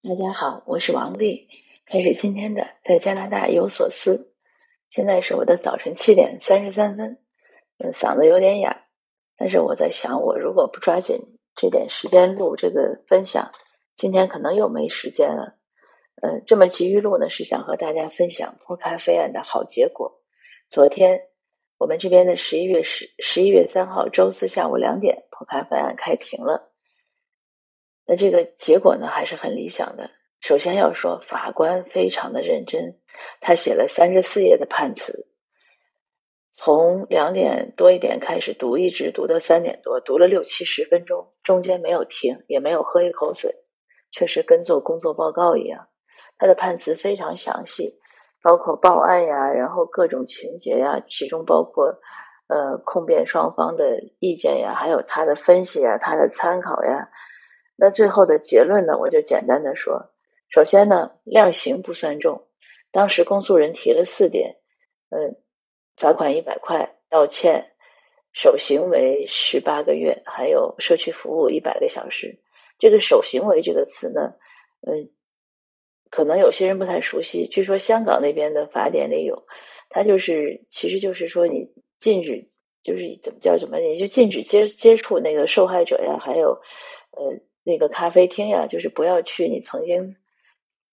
大家好，我是王丽。开始今天的在加拿大有所思。现在是我的早晨七点三十三分，嗯，嗓子有点哑，但是我在想，我如果不抓紧这点时间录这个分享，今天可能又没时间了。嗯，这么急于录呢，是想和大家分享破咖啡案的好结果。昨天我们这边的十一月十十一月三号周四下午两点，破咖啡案开庭了。那这个结果呢，还是很理想的。首先要说，法官非常的认真，他写了三十四页的判词，从两点多一点开始读，一直读到三点多，读了六七十分钟，中间没有停，也没有喝一口水，确实跟做工作报告一样。他的判词非常详细，包括报案呀，然后各种情节呀，其中包括呃控辩双方的意见呀，还有他的分析呀，他的参考呀。那最后的结论呢？我就简单的说，首先呢，量刑不算重，当时公诉人提了四点，嗯，罚款一百块，道歉，守行为十八个月，还有社区服务一百个小时。这个守行为这个词呢，嗯，可能有些人不太熟悉。据说香港那边的法典里有，它就是其实就是说你禁止，就是怎么叫什么，你就禁止接接触那个受害者呀，还有，呃。那个咖啡厅呀，就是不要去你曾经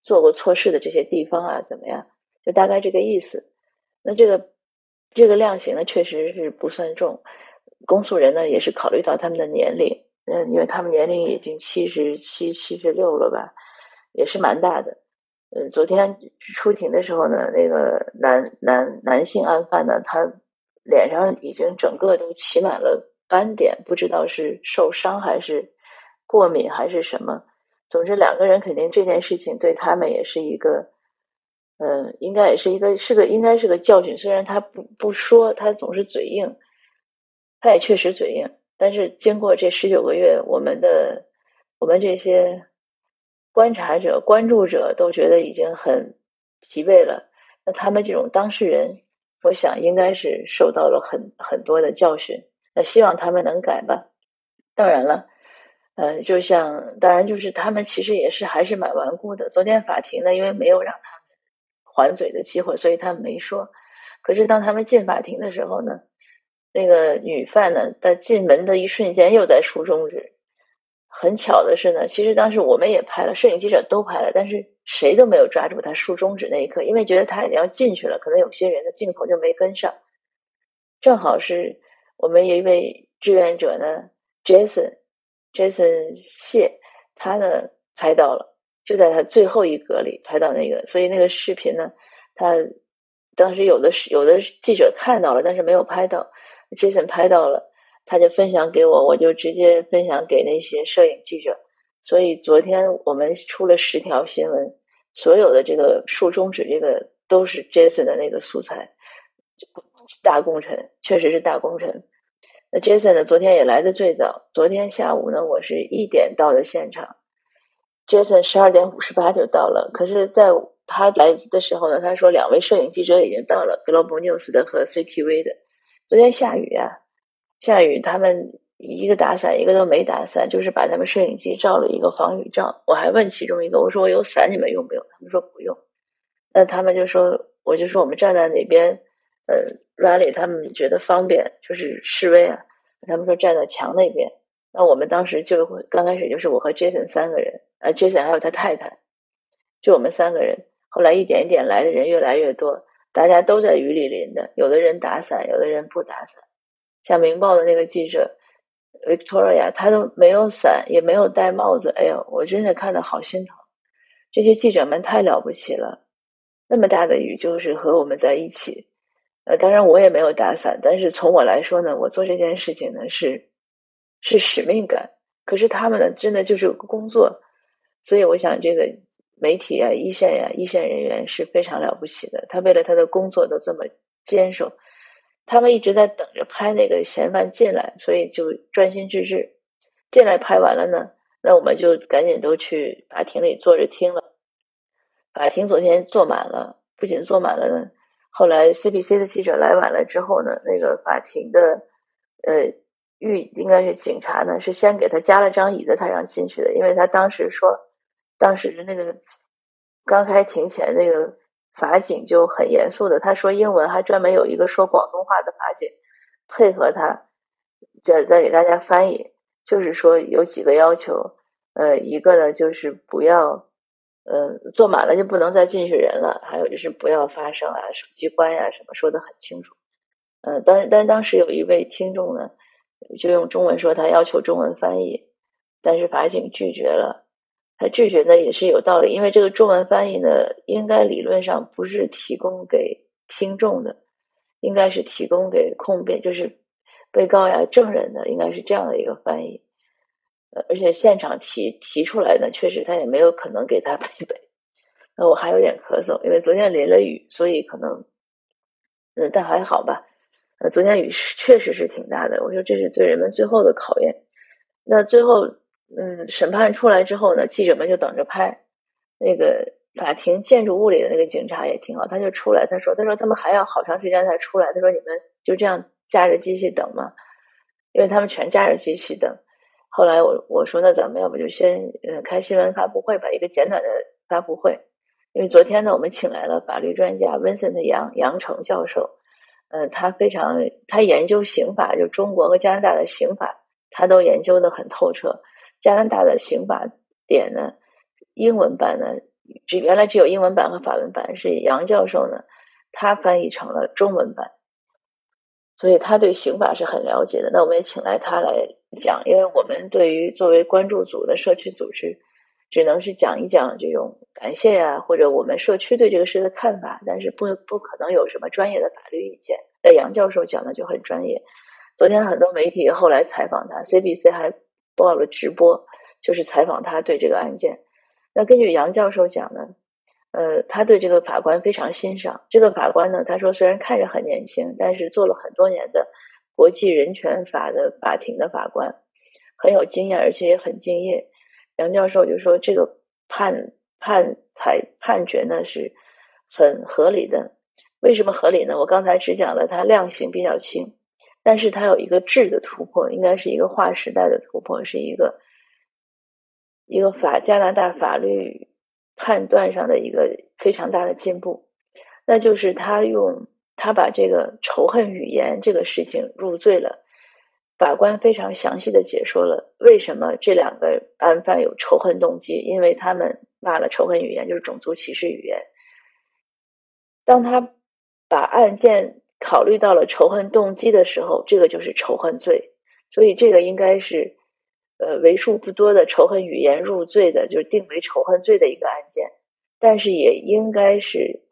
做过错事的这些地方啊，怎么样？就大概这个意思。那这个这个量刑呢，确实是不算重。公诉人呢，也是考虑到他们的年龄，嗯，因为他们年龄已经七十七、七十六了吧，也是蛮大的。嗯，昨天出庭的时候呢，那个男男男性案犯呢，他脸上已经整个都起满了斑点，不知道是受伤还是。过敏还是什么？总之，两个人肯定这件事情对他们也是一个，嗯，应该也是一个是个应该是个教训。虽然他不不说，他总是嘴硬，他也确实嘴硬。但是经过这十九个月，我们的我们这些观察者、关注者都觉得已经很疲惫了。那他们这种当事人，我想应该是受到了很很多的教训。那希望他们能改吧。当然了。嗯，就像当然就是他们其实也是还是蛮顽固的。昨天法庭呢，因为没有让他们还嘴的机会，所以他们没说。可是当他们进法庭的时候呢，那个女犯呢，在进门的一瞬间又在竖中指。很巧的是呢，其实当时我们也拍了，摄影记者都拍了，但是谁都没有抓住他竖中指那一刻，因为觉得他已经要进去了，可能有些人的镜头就没跟上。正好是我们有一位志愿者呢，Jason。Jason 谢他呢拍到了，就在他最后一格里拍到那个，所以那个视频呢，他当时有的是有的记者看到了，但是没有拍到，Jason 拍到了，他就分享给我，我就直接分享给那些摄影记者。所以昨天我们出了十条新闻，所有的这个竖中指这个都是 Jason 的那个素材，大功臣，确实是大功臣。那 Jason 呢？昨天也来的最早。昨天下午呢，我是一点到的现场，Jason 十二点五十八就到了。可是，在他来的时候呢，他说两位摄影记者已经到了，Global News 的和 CTV 的。昨天下雨啊，下雨，他们一个打伞，一个都没打伞，就是把他们摄影机照了一个防雨罩。我还问其中一个，我说我有伞，你们用不用？他们说不用。那他们就说，我就说我们站在哪边？呃，rally 他们觉得方便，就是示威啊。他们说站在墙那边，那我们当时就会刚开始就是我和 Jason 三个人，呃，Jason 还有他太太，就我们三个人。后来一点一点来的人越来越多，大家都在雨里淋的，有的人打伞，有的人不打伞。像《明报》的那个记者 Victoria，他都没有伞，也没有戴帽子。哎呦，我真的看得好心疼，这些记者们太了不起了，那么大的雨就是和我们在一起。呃，当然我也没有打伞，但是从我来说呢，我做这件事情呢是是使命感。可是他们呢，真的就是工作，所以我想这个媒体啊、一线呀、一线人员是非常了不起的。他为了他的工作都这么坚守，他们一直在等着拍那个嫌犯进来，所以就专心致志。进来拍完了呢，那我们就赶紧都去法庭里坐着听了。法庭昨天坐满了，不仅坐满了呢。后来，CBC 的记者来晚了之后呢，那个法庭的呃狱应该是警察呢，是先给他加了张椅子，他让进去的，因为他当时说当时那个刚开庭前，那个法警就很严肃的，他说英文，还专门有一个说广东话的法警配合他，在在给大家翻译，就是说有几个要求，呃，一个呢就是不要，呃，坐满了就不能再进去人了，还有就是不要发声啊，手机关呀什么，说的很清楚。呃，但但当时有一位听众呢，就用中文说他要求中文翻译，但是法警拒绝了。他拒绝呢也是有道理，因为这个中文翻译呢，应该理论上不是提供给听众的，应该是提供给控辩，就是被告呀、证人的，应该是这样的一个翻译。呃，而且现场提提出来呢，确实他也没有可能给他配备。那我还有点咳嗽，因为昨天淋了雨，所以可能，嗯，但还好吧。呃，昨天雨是确实是挺大的，我说这是对人们最后的考验。那最后。嗯，审判出来之后呢，记者们就等着拍。那个法庭建筑物里的那个警察也挺好，他就出来，他说：“他说他们还要好长时间才出来。他说你们就这样架着机器等吗？因为他们全架着机器等。后来我我说那咱们要不就先嗯开新闻发布会吧，一个简短的发布会。因为昨天呢，我们请来了法律专家温森的杨杨成教授，呃，他非常他研究刑法，就中国和加拿大的刑法，他都研究的很透彻。加拿大的刑法典呢，英文版呢，只原来只有英文版和法文版，是杨教授呢，他翻译成了中文版，所以他对刑法是很了解的。那我们也请来他来讲，因为我们对于作为关注组的社区组织，只能是讲一讲这种感谢呀，或者我们社区对这个事的看法，但是不不可能有什么专业的法律意见。那杨教授讲的就很专业。昨天很多媒体后来采访他，CBC 还。报了直播，就是采访他对这个案件。那根据杨教授讲呢，呃，他对这个法官非常欣赏。这个法官呢，他说虽然看着很年轻，但是做了很多年的国际人权法的法庭的法官，很有经验，而且也很敬业。杨教授就说这个判判裁判决呢是很合理的。为什么合理呢？我刚才只讲了他量刑比较轻。但是它有一个质的突破，应该是一个划时代的突破，是一个一个法加拿大法律判断上的一个非常大的进步。那就是他用他把这个仇恨语言这个事情入罪了，法官非常详细的解说了为什么这两个案犯有仇恨动机，因为他们骂了仇恨语言，就是种族歧视语言。当他把案件。考虑到了仇恨动机的时候，这个就是仇恨罪，所以这个应该是呃为数不多的仇恨语言入罪的，就是定为仇恨罪的一个案件，但是也应该是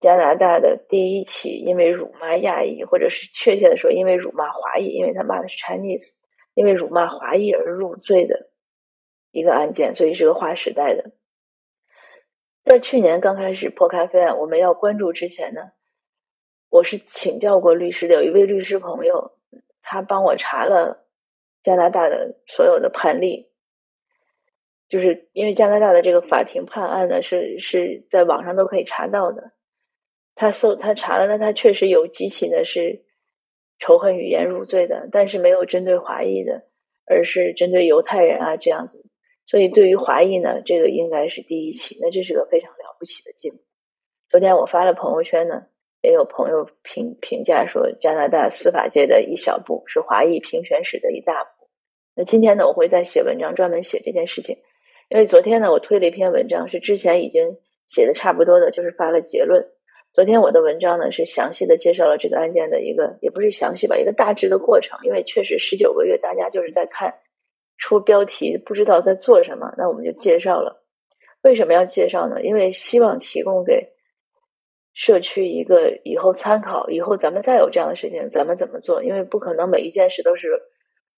加拿大的第一起因为辱骂亚裔，或者是确切的说，因为辱骂华裔，因为他骂的是 Chinese，因为辱骂华裔而入罪的一个案件，所以是个划时代的。在去年刚开始破咖啡案，我们要关注之前呢。我是请教过律师的，有一位律师朋友，他帮我查了加拿大的所有的判例，就是因为加拿大的这个法庭判案呢，是是在网上都可以查到的。他搜他查了，那他确实有几起呢是仇恨语言入罪的，但是没有针对华裔的，而是针对犹太人啊这样子。所以对于华裔呢，这个应该是第一起，那这是个非常了不起的进步。昨天我发了朋友圈呢。也有朋友评评价说，加拿大司法界的一小步是华裔评选史的一大步。那今天呢，我会再写文章专门写这件事情，因为昨天呢，我推了一篇文章，是之前已经写的差不多的，就是发了结论。昨天我的文章呢，是详细的介绍了这个案件的一个，也不是详细吧，一个大致的过程。因为确实十九个月，大家就是在看出标题，不知道在做什么，那我们就介绍了。为什么要介绍呢？因为希望提供给。社区一个以后参考，以后咱们再有这样的事情，咱们怎么做？因为不可能每一件事都是，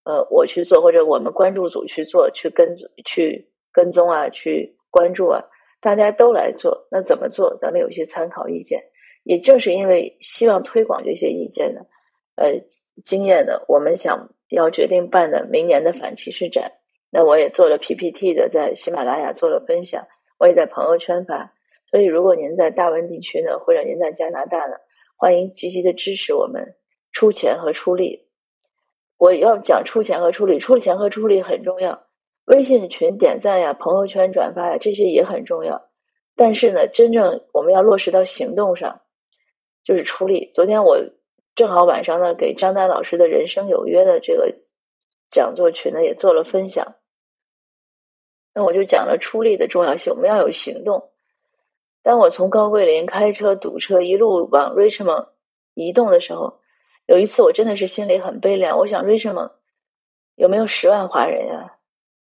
呃，我去做或者我们关注组去做，去跟去跟踪啊，去关注啊，大家都来做，那怎么做？咱们有一些参考意见。也正是因为希望推广这些意见呢，呃，经验的，我们想要决定办的明年的反歧视展，那我也做了 PPT 的，在喜马拉雅做了分享，我也在朋友圈发。所以，如果您在大温地区呢，或者您在加拿大呢，欢迎积极的支持我们，出钱和出力。我要讲出钱和出力，出钱和出力很重要。微信群点赞呀，朋友圈转发呀，这些也很重要。但是呢，真正我们要落实到行动上，就是出力。昨天我正好晚上呢，给张丹老师的人生有约的这个讲座群呢，也做了分享。那我就讲了出力的重要性，我们要有行动。当我从高桂林开车堵车一路往 Richmond 移动的时候，有一次我真的是心里很悲凉。我想为什么有没有十万华人呀？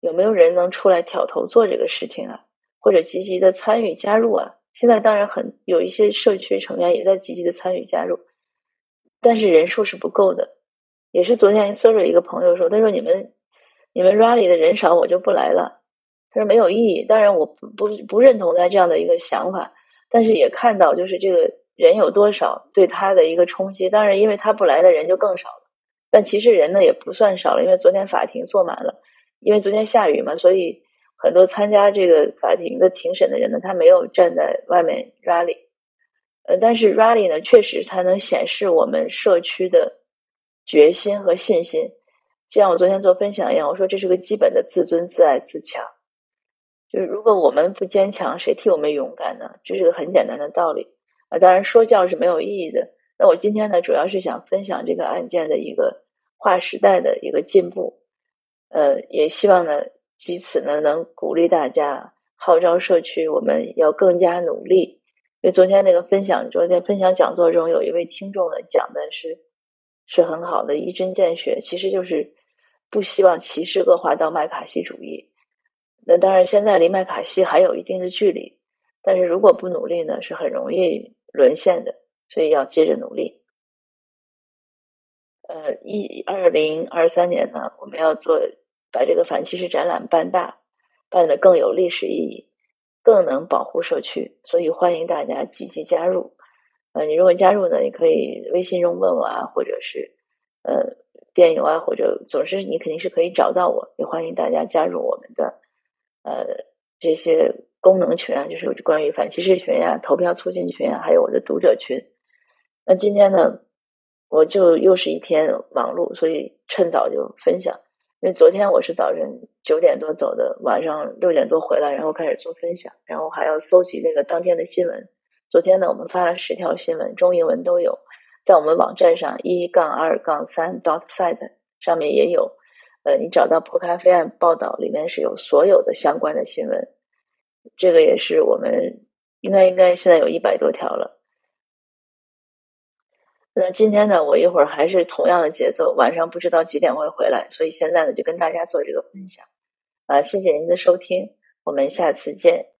有没有人能出来挑头做这个事情啊？或者积极的参与加入啊！现在当然很有一些社区成员也在积极的参与加入，但是人数是不够的。也是昨天 Siri 一个朋友说，他说你们你们 Rally 的人少，我就不来了。他说没有意义。当然我不不不认同他这样的一个想法，但是也看到就是这个人有多少对他的一个冲击。当然，因为他不来的人就更少了。但其实人呢也不算少了，因为昨天法庭坐满了，因为昨天下雨嘛，所以。很多参加这个法庭的庭审的人呢，他没有站在外面 rally，呃，但是 rally 呢，确实才能显示我们社区的决心和信心。就像我昨天做分享一样，我说这是个基本的自尊、自爱、自强。就是如果我们不坚强，谁替我们勇敢呢？这是个很简单的道理当然说教是没有意义的。那我今天呢，主要是想分享这个案件的一个划时代的一个进步，呃，也希望呢。藉此呢，能鼓励大家号召社区，我们要更加努力。因为昨天那个分享，昨天分享讲座中有一位听众呢讲的是是很好的，一针见血，其实就是不希望歧视恶化到麦卡锡主义。那当然，现在离麦卡锡还有一定的距离，但是如果不努力呢，是很容易沦陷的。所以要接着努力。呃，一二零二三年呢，我们要做。把这个反歧视展览办大，办得更有历史意义，更能保护社区，所以欢迎大家积极加入。呃，你如果加入呢，你可以微信中问我啊，或者是呃电邮啊，或者总之你肯定是可以找到我。也欢迎大家加入我们的呃这些功能群啊，就是关于反歧视群呀、投票促进群啊，还有我的读者群。那今天呢，我就又是一天忙碌，所以趁早就分享。因为昨天我是早晨九点多走的，晚上六点多回来，然后开始做分享，然后还要搜集那个当天的新闻。昨天呢，我们发了十条新闻，中英文都有，在我们网站上一杠二杠三 dot site 上面也有。呃，你找到破咖啡案报道，里面是有所有的相关的新闻。这个也是我们应该应该现在有一百多条了。那今天呢，我一会儿还是同样的节奏，晚上不知道几点会回来，所以现在呢就跟大家做这个分享，啊，谢谢您的收听，我们下次见。